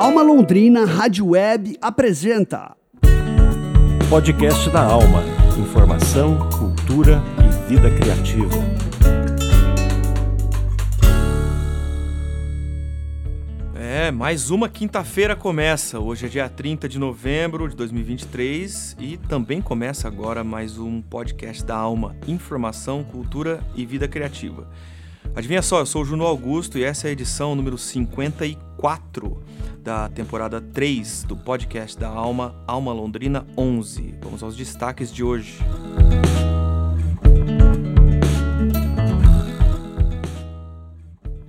Alma Londrina Rádio Web apresenta Podcast da Alma. Informação, cultura e vida criativa. É, mais uma quinta-feira começa. Hoje é dia 30 de novembro de 2023 e também começa agora mais um podcast da Alma, Informação, Cultura e Vida Criativa. Adivinha só, eu sou o Juno Augusto e essa é a edição número 54 da temporada 3 do podcast da Alma, Alma Londrina 11. Vamos aos destaques de hoje.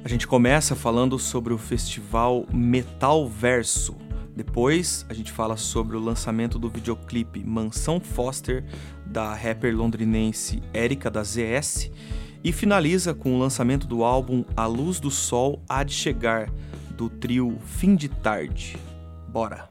A gente começa falando sobre o festival Metal Verso. Depois a gente fala sobre o lançamento do videoclipe Mansão Foster da rapper londrinense Erika da ZS e finaliza com o lançamento do álbum A Luz do Sol Há de Chegar do trio Fim de Tarde. Bora!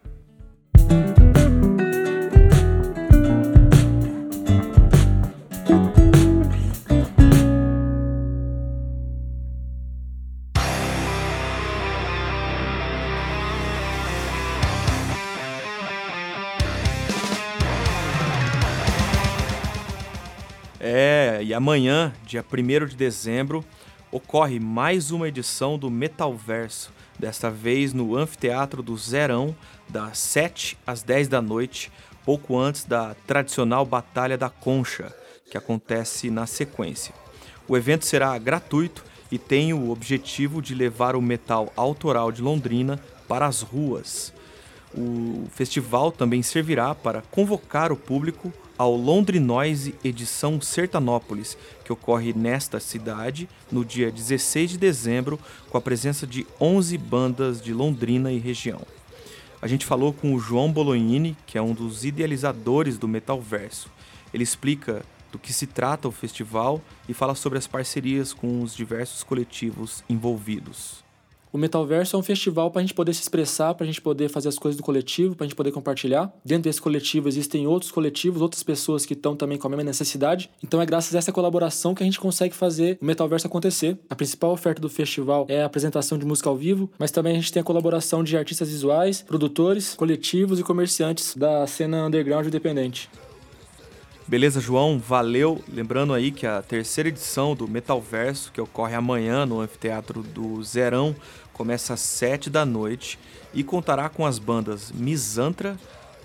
Amanhã, dia 1 de dezembro, ocorre mais uma edição do Metalverso, desta vez no Anfiteatro do Zerão, das 7 às 10 da noite, pouco antes da tradicional Batalha da Concha, que acontece na sequência. O evento será gratuito e tem o objetivo de levar o metal autoral de Londrina para as ruas. O festival também servirá para convocar o público ao Londrinoise Edição Sertanópolis, que ocorre nesta cidade no dia 16 de dezembro, com a presença de 11 bandas de Londrina e região. A gente falou com o João Bolognini, que é um dos idealizadores do Metalverso. Ele explica do que se trata o festival e fala sobre as parcerias com os diversos coletivos envolvidos. O Metalverso é um festival para a gente poder se expressar, para a gente poder fazer as coisas do coletivo, para a gente poder compartilhar. Dentro desse coletivo existem outros coletivos, outras pessoas que estão também com a mesma necessidade. Então é graças a essa colaboração que a gente consegue fazer o Metalverso acontecer. A principal oferta do festival é a apresentação de música ao vivo, mas também a gente tem a colaboração de artistas visuais, produtores, coletivos e comerciantes da cena underground independente. Beleza, João? Valeu. Lembrando aí que a terceira edição do Metalverso, que ocorre amanhã no Anfiteatro do Zerão, começa às 7 da noite e contará com as bandas Misantra,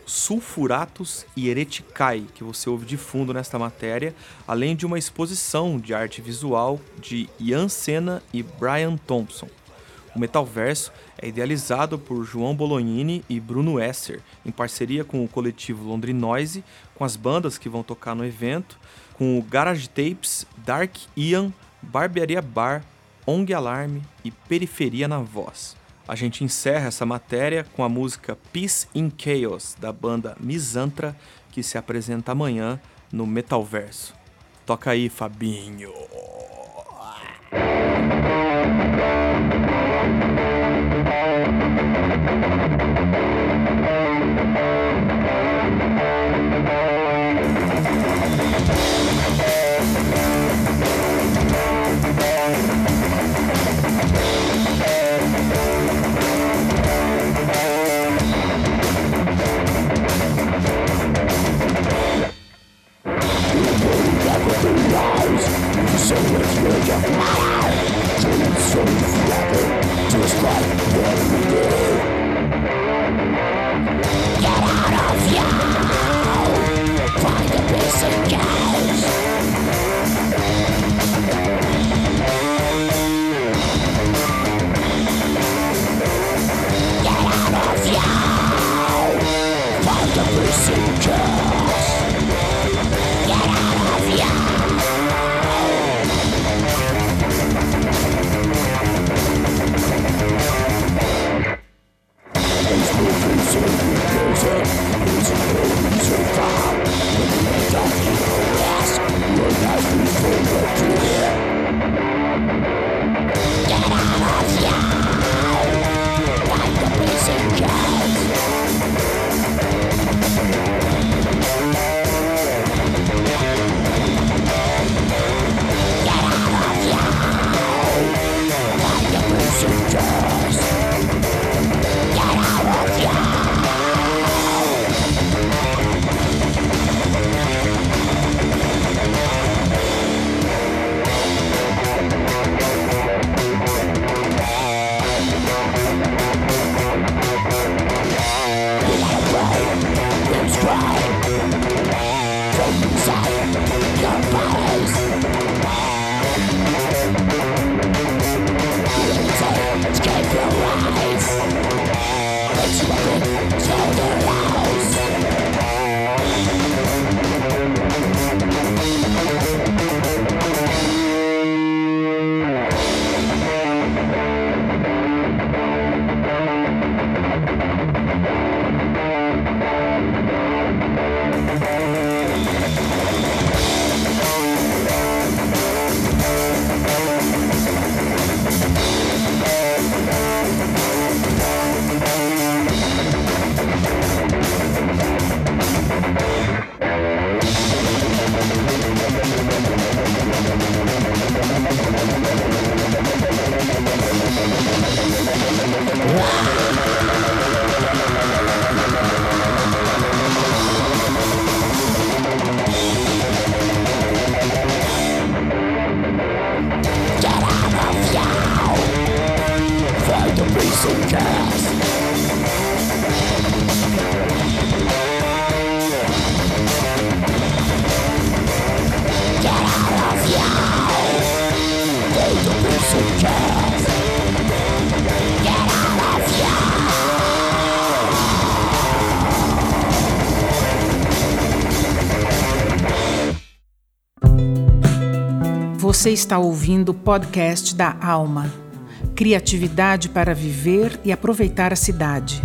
Sulfuratos e Hereticai, que você ouve de fundo nesta matéria, além de uma exposição de arte visual de Ian Senna e Brian Thompson. O Metalverso é idealizado por João Bolognini e Bruno Esser, em parceria com o coletivo Londrinoise, com as bandas que vão tocar no evento, com o Garage Tapes, Dark Ian, Barbearia Bar, ONG Alarme e Periferia na Voz. A gente encerra essa matéria com a música Peace in Chaos, da banda Misantra, que se apresenta amanhã no Metalverso. Toca aí, Fabinho! you're so flatter Just like what we Get out of here! Find a piece of Você está ouvindo o podcast da Alma. Criatividade para viver e aproveitar a cidade.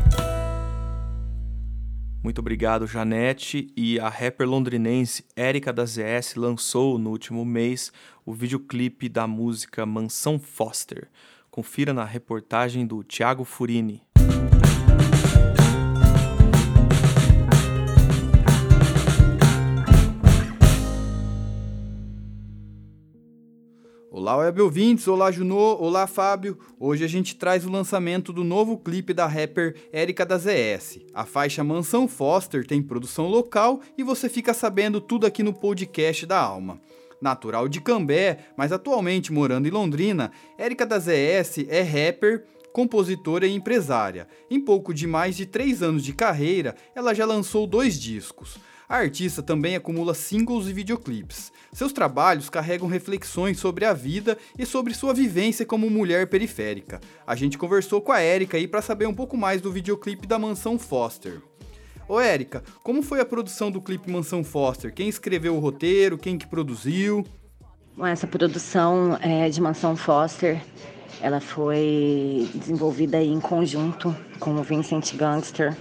Muito obrigado, Janete. E a rapper londrinense Érica da ZS lançou no último mês o videoclipe da música Mansão Foster. Confira na reportagem do Thiago Furini. Olá, web ouvintes, olá Junô, olá Fábio. Hoje a gente traz o lançamento do novo clipe da rapper Érica da ZS. A faixa Mansão Foster tem produção local e você fica sabendo tudo aqui no podcast da Alma. Natural de Cambé, mas atualmente morando em Londrina, Érica da ZS é rapper, compositora e empresária. Em pouco de mais de 3 anos de carreira, ela já lançou dois discos. A artista também acumula singles e videoclipes. Seus trabalhos carregam reflexões sobre a vida e sobre sua vivência como mulher periférica. A gente conversou com a Érica aí para saber um pouco mais do videoclipe da Mansão Foster. Ô Érica, como foi a produção do clipe Mansão Foster? Quem escreveu o roteiro? Quem que produziu? Essa produção é, de Mansão Foster, ela foi desenvolvida em conjunto com o Vincent Gangster,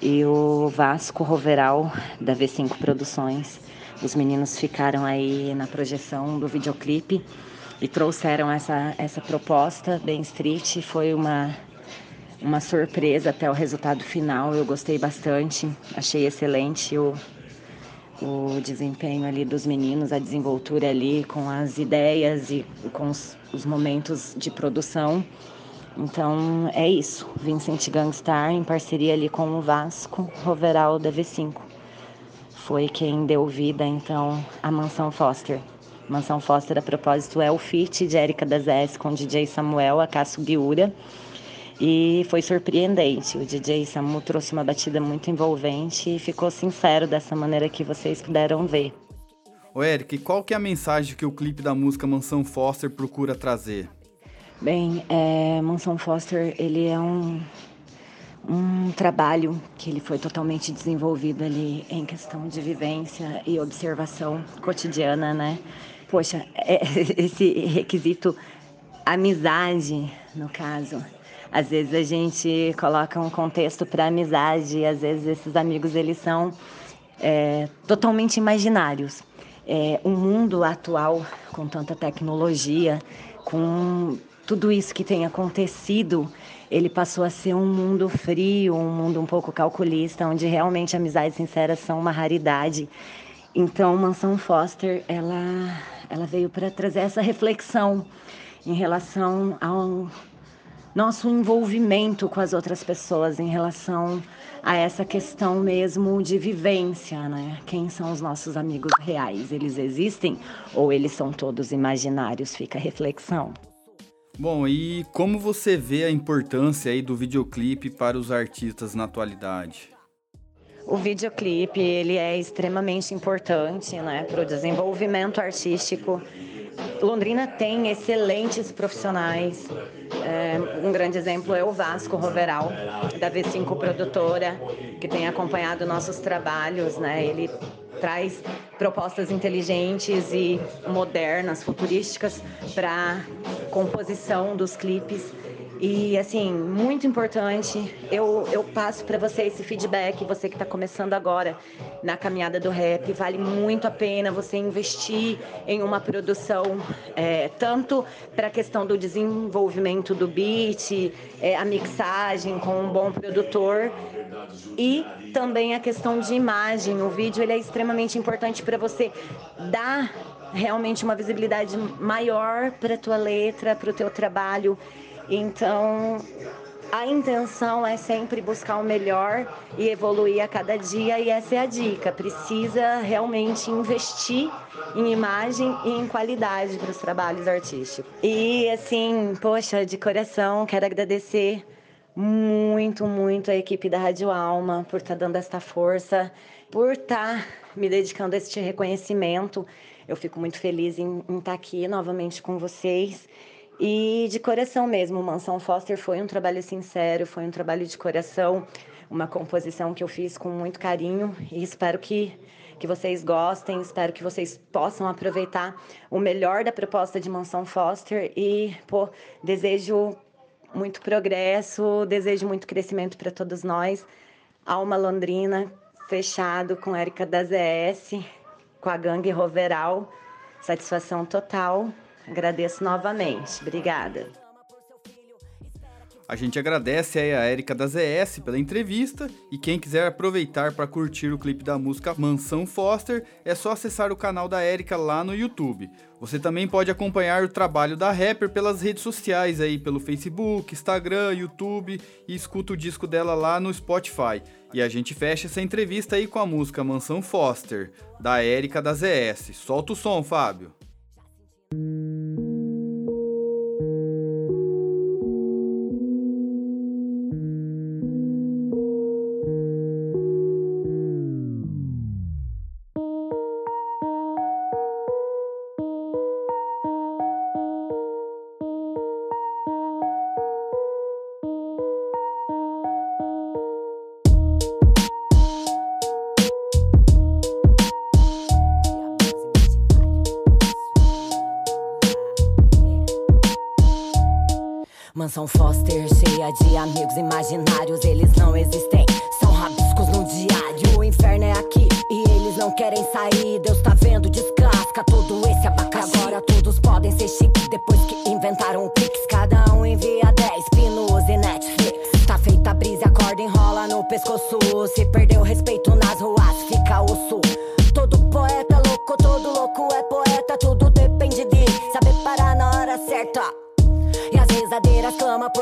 e o Vasco Roveral, da V5 Produções. Os meninos ficaram aí na projeção do videoclipe e trouxeram essa, essa proposta bem street. Foi uma, uma surpresa até o resultado final. Eu gostei bastante, achei excelente o, o desempenho ali dos meninos, a desenvoltura ali com as ideias e com os, os momentos de produção. Então é isso. Vincent Gangstar, em parceria ali com o Vasco, Roveral da V5. Foi quem deu vida, então, à Mansão Foster. Mansão Foster, a propósito, é o feat de Erika das S com DJ Samuel, a Cássio Guiura. E foi surpreendente. O DJ Samu trouxe uma batida muito envolvente e ficou sincero dessa maneira que vocês puderam ver. Ô Eric, qual que é a mensagem que o clipe da música Mansão Foster procura trazer? Bem, é, Mansão Foster, ele é um, um trabalho que ele foi totalmente desenvolvido ali em questão de vivência e observação cotidiana, né? Poxa, é, esse requisito amizade, no caso. Às vezes a gente coloca um contexto para amizade e às vezes esses amigos eles são é, totalmente imaginários. É, um mundo atual com tanta tecnologia, com tudo isso que tem acontecido, ele passou a ser um mundo frio, um mundo um pouco calculista, onde realmente amizades sinceras são uma raridade. Então, Mansão Foster, ela, ela veio para trazer essa reflexão em relação ao nosso envolvimento com as outras pessoas, em relação a essa questão mesmo de vivência, né? Quem são os nossos amigos reais? Eles existem ou eles são todos imaginários? Fica a reflexão. Bom, e como você vê a importância aí do videoclipe para os artistas na atualidade? O videoclipe ele é extremamente importante, né, para o desenvolvimento artístico. Londrina tem excelentes profissionais. É, um grande exemplo é o Vasco Roveral, da V5 Produtora, que tem acompanhado nossos trabalhos, né? Ele traz propostas inteligentes e modernas, futurísticas para composição dos clipes E assim, muito importante, eu, eu passo para você esse feedback, você que está começando agora na caminhada do rap, vale muito a pena você investir em uma produção, é, tanto para a questão do desenvolvimento do beat, é, a mixagem com um bom produtor, e também a questão de imagem. O vídeo ele é extremamente importante para você dar realmente uma visibilidade maior para a tua letra, para o teu trabalho. Então, a intenção é sempre buscar o melhor e evoluir a cada dia, e essa é a dica. Precisa realmente investir em imagem e em qualidade para os trabalhos artísticos. E assim, poxa, de coração, quero agradecer muito, muito a equipe da Rádio Alma por estar tá dando esta força, por estar tá me dedicando a este reconhecimento. Eu fico muito feliz em, em estar tá aqui novamente com vocês. E de coração mesmo, Mansão Foster foi um trabalho sincero, foi um trabalho de coração, uma composição que eu fiz com muito carinho e espero que, que vocês gostem, espero que vocês possam aproveitar o melhor da proposta de Mansão Foster e, pô, desejo muito progresso, desejo muito crescimento para todos nós. Alma Londrina, fechado com Érica da ZS, com a gangue Roveral, satisfação total. Agradeço novamente. Obrigada. A gente agradece aí a Érica da ZS pela entrevista e quem quiser aproveitar para curtir o clipe da música Mansão Foster, é só acessar o canal da Érica lá no YouTube. Você também pode acompanhar o trabalho da rapper pelas redes sociais aí, pelo Facebook, Instagram, YouTube e escuta o disco dela lá no Spotify. E a gente fecha essa entrevista aí com a música Mansão Foster, da Érica da ZS. Solta o som, Fábio. Foster, cheia de amigos imaginários, eles não existem, são rabiscos no diário. O inferno é aqui e eles não querem sair. Deus tá vendo, descasca todo esse abacaxi. Agora todos podem ser chiques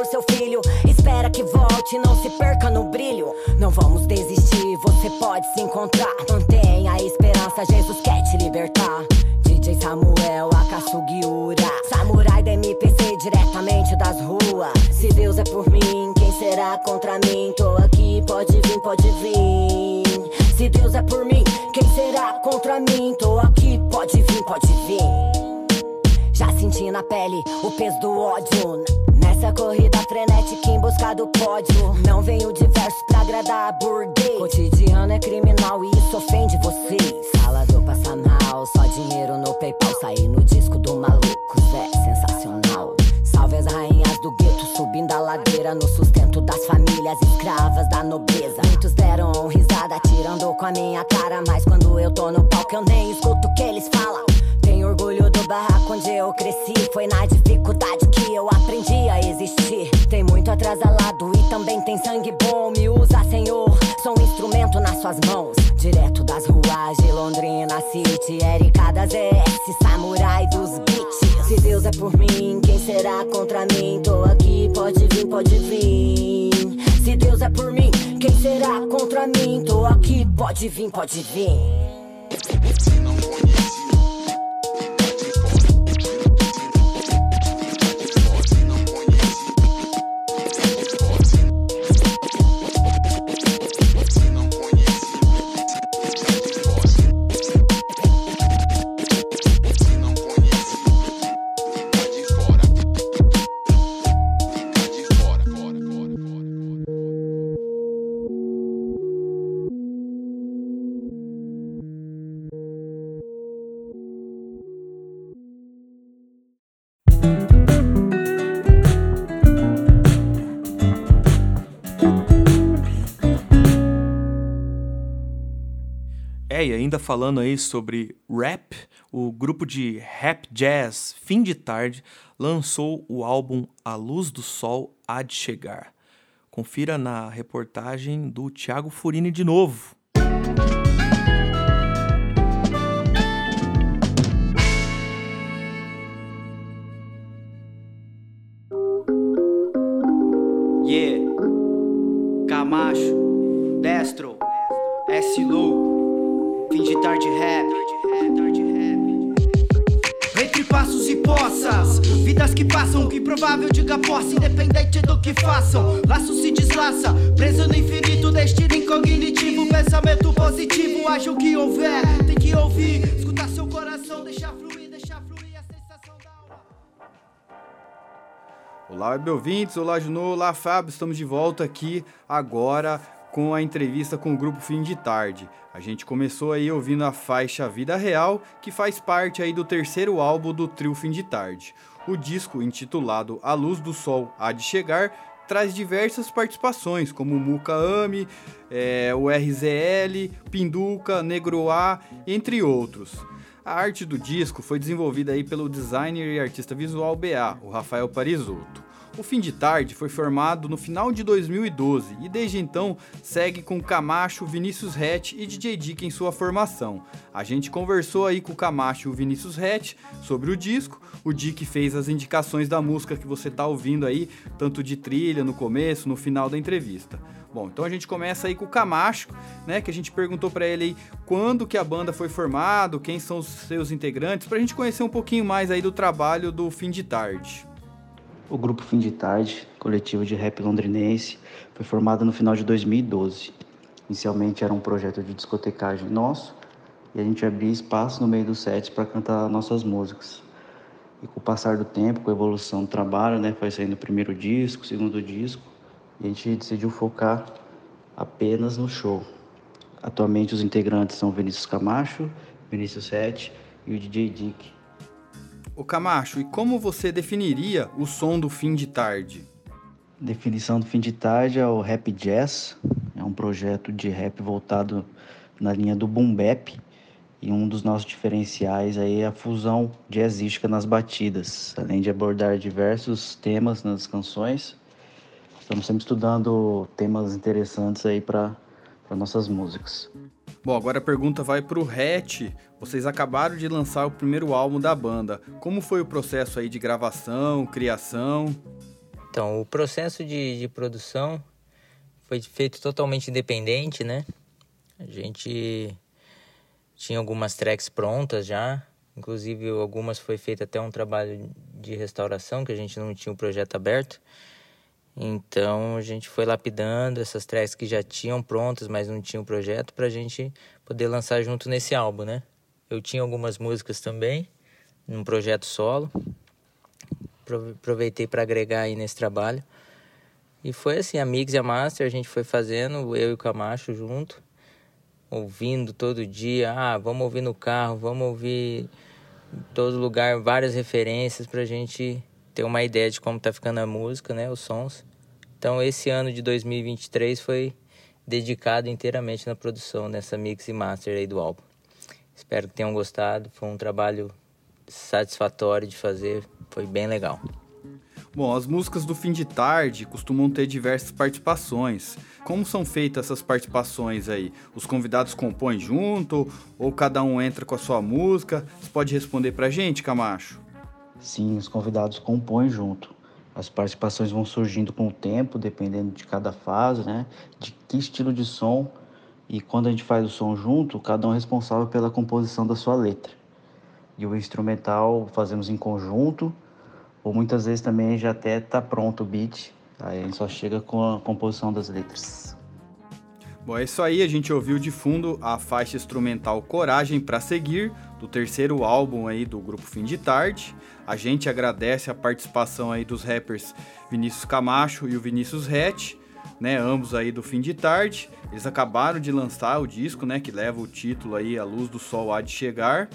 por seu filho. Espera que volte, não se perca no brilho. Não vamos desistir, você pode se encontrar. Mantenha a esperança, Jesus quer te libertar. DJ Samuel Akasugiura Samurai da MPC diretamente das ruas Se Deus é por mim, quem será contra mim? Tô aqui, pode vir, pode vir Se Deus é por mim, quem será contra mim? Tô aqui, pode vir, pode vir senti na pele o peso do ódio. Nessa corrida frenética em busca do pódio. Não venho de versos pra agradar a burguês. Cotidiano é criminal e isso ofende vocês. Salador passa mal, só dinheiro no PayPal. Sair no disco do maluco, é sensacional. Salve as rainhas do gueto, subindo a ladeira no sustento das famílias escravas da nobreza. Muitos deram risada, tirando com a minha cara. Mas quando eu tô no palco, eu nem escuto o que eles falam. Tenho orgulho do barraco onde eu cresci. Foi na dificuldade que eu aprendi a existir. Tem muito atrasalado e também tem sangue bom. Me usa, Senhor, sou um instrumento nas suas mãos. Direto das ruas de Londrina City, Erika das ES, samurai dos beats. Se Deus é por mim, quem será contra mim? Tô aqui, pode vir, pode vir. Se Deus é por mim, quem será contra mim? Tô aqui, pode vir, pode vir. É, e ainda falando aí sobre rap, o grupo de rap jazz Fim de Tarde lançou o álbum A Luz do Sol Há de Chegar. Confira na reportagem do Thiago Furini de novo. Yeah, Camacho, Destro, fim de tarde rap. Entre passos e poças, vidas que passam, que improvável diga posse, independente do que façam. Laço se deslaça, preso no infinito, destino incognitivo, pensamento positivo, haja o que houver, tem que ouvir, escutar seu coração, deixar fluir, deixar fluir a sensação da alma. Olá, web ouvintes, olá, Junô, olá, Fábio. Estamos de volta aqui agora com a entrevista com o grupo Fim de Tarde. A gente começou aí ouvindo a faixa Vida Real, que faz parte aí do terceiro álbum do trio Fim de Tarde. O disco, intitulado A Luz do Sol Há de Chegar, traz diversas participações, como Muca Ame, é, o RZL, Pinduca, Negroá, entre outros. A arte do disco foi desenvolvida aí pelo designer e artista visual BA, o Rafael Parisotto. O Fim de Tarde foi formado no final de 2012 e desde então segue com Camacho, Vinícius Rett e DJ Dick em sua formação. A gente conversou aí com o Camacho e o Vinícius Rett sobre o disco. O Dick fez as indicações da música que você está ouvindo aí, tanto de trilha no começo, no final da entrevista. Bom, então a gente começa aí com o Camacho, né, que a gente perguntou para ele aí quando que a banda foi formada, quem são os seus integrantes, para a gente conhecer um pouquinho mais aí do trabalho do Fim de Tarde. O grupo Fim de Tarde, coletivo de rap londrinense, foi formado no final de 2012. Inicialmente era um projeto de discotecagem nosso e a gente abria espaço no meio dos sets para cantar nossas músicas. E com o passar do tempo, com a evolução do trabalho, né, foi saindo o primeiro disco, o segundo disco, e a gente decidiu focar apenas no show. Atualmente os integrantes são Vinícius Camacho, Vinícius Sete e o DJ Dick. O Camacho, e como você definiria o som do fim de tarde? Definição do fim de tarde é o rap jazz, é um projeto de rap voltado na linha do boom bap e um dos nossos diferenciais aí é a fusão jazzística nas batidas, além de abordar diversos temas nas canções. Estamos sempre estudando temas interessantes aí para nossas músicas. Bom, agora a pergunta vai para o Hatch. Vocês acabaram de lançar o primeiro álbum da banda. Como foi o processo aí de gravação, criação? Então, o processo de, de produção foi feito totalmente independente, né? A gente tinha algumas tracks prontas já, inclusive algumas foi feito até um trabalho de restauração que a gente não tinha o projeto aberto. Então a gente foi lapidando essas tracks que já tinham prontas, mas não tinham projeto, para a gente poder lançar junto nesse álbum, né? Eu tinha algumas músicas também, num projeto solo. Aproveitei para agregar aí nesse trabalho. E foi assim, a Mix e a Master a gente foi fazendo, eu e o Camacho junto, ouvindo todo dia. Ah, vamos ouvir no carro, vamos ouvir em todo lugar, várias referências para a gente ter uma ideia de como tá ficando a música, né, os sons. Então esse ano de 2023 foi dedicado inteiramente na produção dessa mix e master aí do álbum. Espero que tenham gostado, foi um trabalho satisfatório de fazer, foi bem legal. Bom, as músicas do fim de tarde costumam ter diversas participações. Como são feitas essas participações aí? Os convidados compõem junto ou cada um entra com a sua música? Você pode responder pra gente, Camacho? Sim, os convidados compõem junto. As participações vão surgindo com o tempo, dependendo de cada fase, né? De que estilo de som. E quando a gente faz o som junto, cada um é responsável pela composição da sua letra. E o instrumental fazemos em conjunto, ou muitas vezes também já até tá pronto o beat, aí a gente só chega com a composição das letras. Bom, é isso aí, a gente ouviu de fundo a faixa instrumental Coragem para Seguir, do terceiro álbum aí do grupo Fim de Tarde. A gente agradece a participação aí dos rappers Vinícius Camacho e o Vinícius Rett, né, ambos aí do Fim de Tarde. Eles acabaram de lançar o disco, né, que leva o título aí A Luz do Sol Há de Chegar.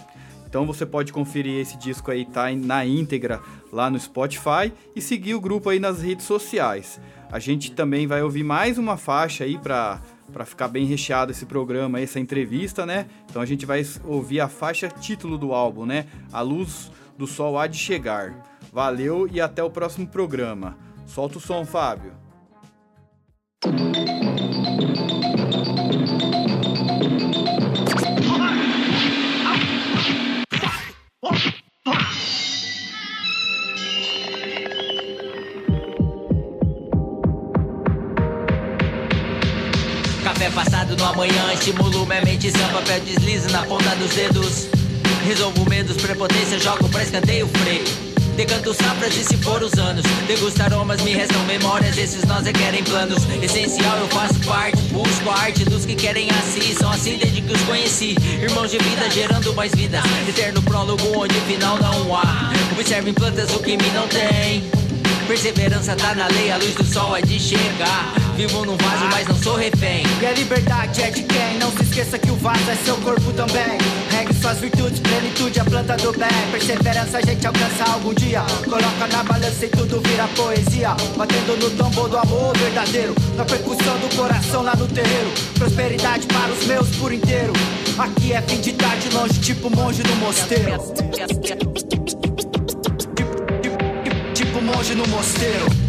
Então você pode conferir esse disco aí, tá na íntegra lá no Spotify e seguir o grupo aí nas redes sociais. A gente também vai ouvir mais uma faixa aí para para ficar bem recheado esse programa, essa entrevista, né? Então a gente vai ouvir a faixa título do álbum, né? A Luz do Sol Há de Chegar. Valeu e até o próximo programa. Solta o som, Fábio. Amanhã, estimulo minha mente, seu papel desliza na ponta dos dedos. Resolvo medos, prepotência, jogo pra escanteio freio. Decanto safras e se for os anos. Degusto aromas, me restam memórias Esses nós requerem planos. Essencial, eu faço parte Busco arte dos que querem assim São assim desde que os conheci. Irmãos de vida gerando mais vidas Eterno prólogo onde final não há. Observem plantas o que me não tem Perseverança tá na lei, a luz do sol é de chegar. Vivo num vaso, mas não sou refém. E a liberdade é de quem? Não se esqueça que o vaso é seu corpo também. Regue suas virtudes, plenitude, a planta do bem. Perseverança a gente alcança algum dia. Coloca na balança e tudo vira poesia. Batendo no tambor do amor verdadeiro. Na percussão do coração lá no terreiro. Prosperidade para os meus por inteiro. Aqui é fim de tarde, longe, tipo monge no mosteiro. Monge no mosteiro.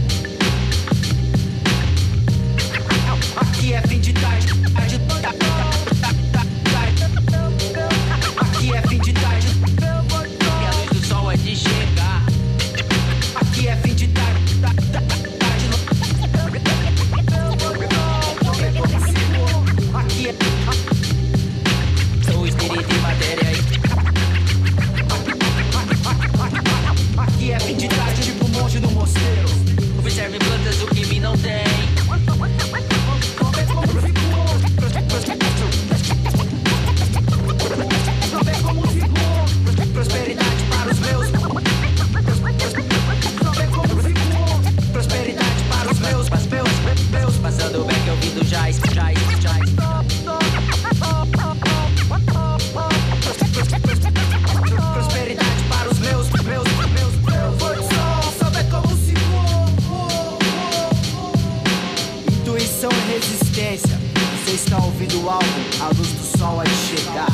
A luz do sol há de chegar.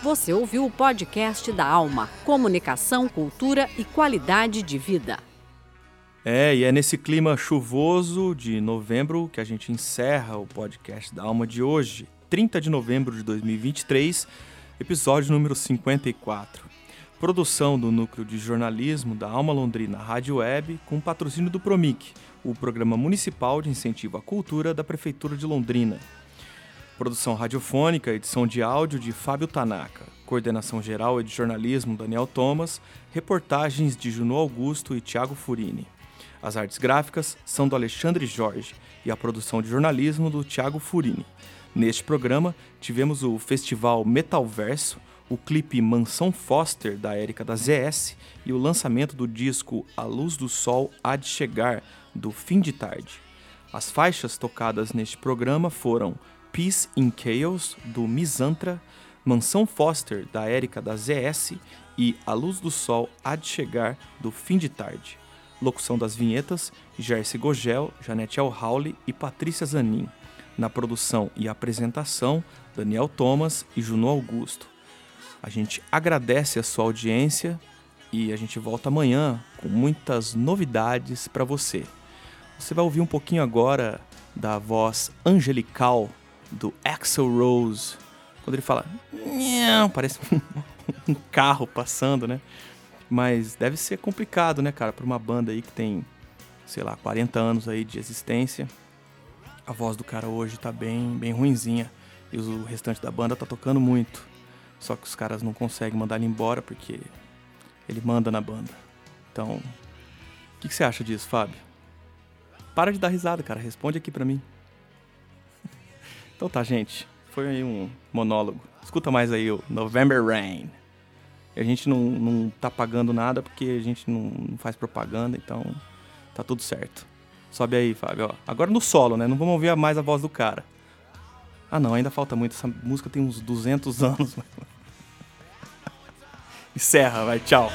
Você ouviu o podcast da Alma. Comunicação, cultura e qualidade de vida. É, e é nesse clima chuvoso de novembro que a gente encerra o podcast da Alma de hoje, 30 de novembro de 2023, episódio número 54. Produção do Núcleo de Jornalismo da Alma Londrina Rádio Web, com patrocínio do Promic, o Programa Municipal de Incentivo à Cultura da Prefeitura de Londrina. Produção radiofônica, edição de áudio de Fábio Tanaka, coordenação geral e de jornalismo Daniel Thomas, reportagens de Juno Augusto e Tiago Furini. As artes gráficas são do Alexandre Jorge e a produção de jornalismo do Tiago Furini. Neste programa, tivemos o festival Metalverso, o clipe Mansão Foster da Érica da ZS e o lançamento do disco A Luz do Sol Há de Chegar, do Fim de Tarde. As faixas tocadas neste programa foram Peace in Chaos, do Misantra, Mansão Foster, da Érica da ZS e A Luz do Sol Há de Chegar, do Fim de Tarde. Locução das vinhetas, Jersey Gogel, Janete Alhauli e Patrícia Zanin. Na produção e apresentação, Daniel Thomas e Juno Augusto. A gente agradece a sua audiência e a gente volta amanhã com muitas novidades para você. Você vai ouvir um pouquinho agora da voz angelical do Axel Rose. Quando ele fala, parece um carro passando, né? Mas deve ser complicado, né, cara, para uma banda aí que tem, sei lá, 40 anos aí de existência. A voz do cara hoje tá bem, bem ruinzinha e o restante da banda tá tocando muito. Só que os caras não conseguem mandar ele embora porque ele manda na banda. Então, o que, que você acha disso, Fábio? Para de dar risada, cara. Responde aqui pra mim. Então tá, gente. Foi aí um monólogo. Escuta mais aí o November Rain. A gente não, não tá pagando nada porque a gente não, não faz propaganda, então tá tudo certo. Sobe aí, Fábio. Ó. Agora no solo, né? Não vamos ouvir mais a voz do cara. Ah, não, ainda falta muito. Essa música tem uns 200 anos. Encerra, vai, tchau.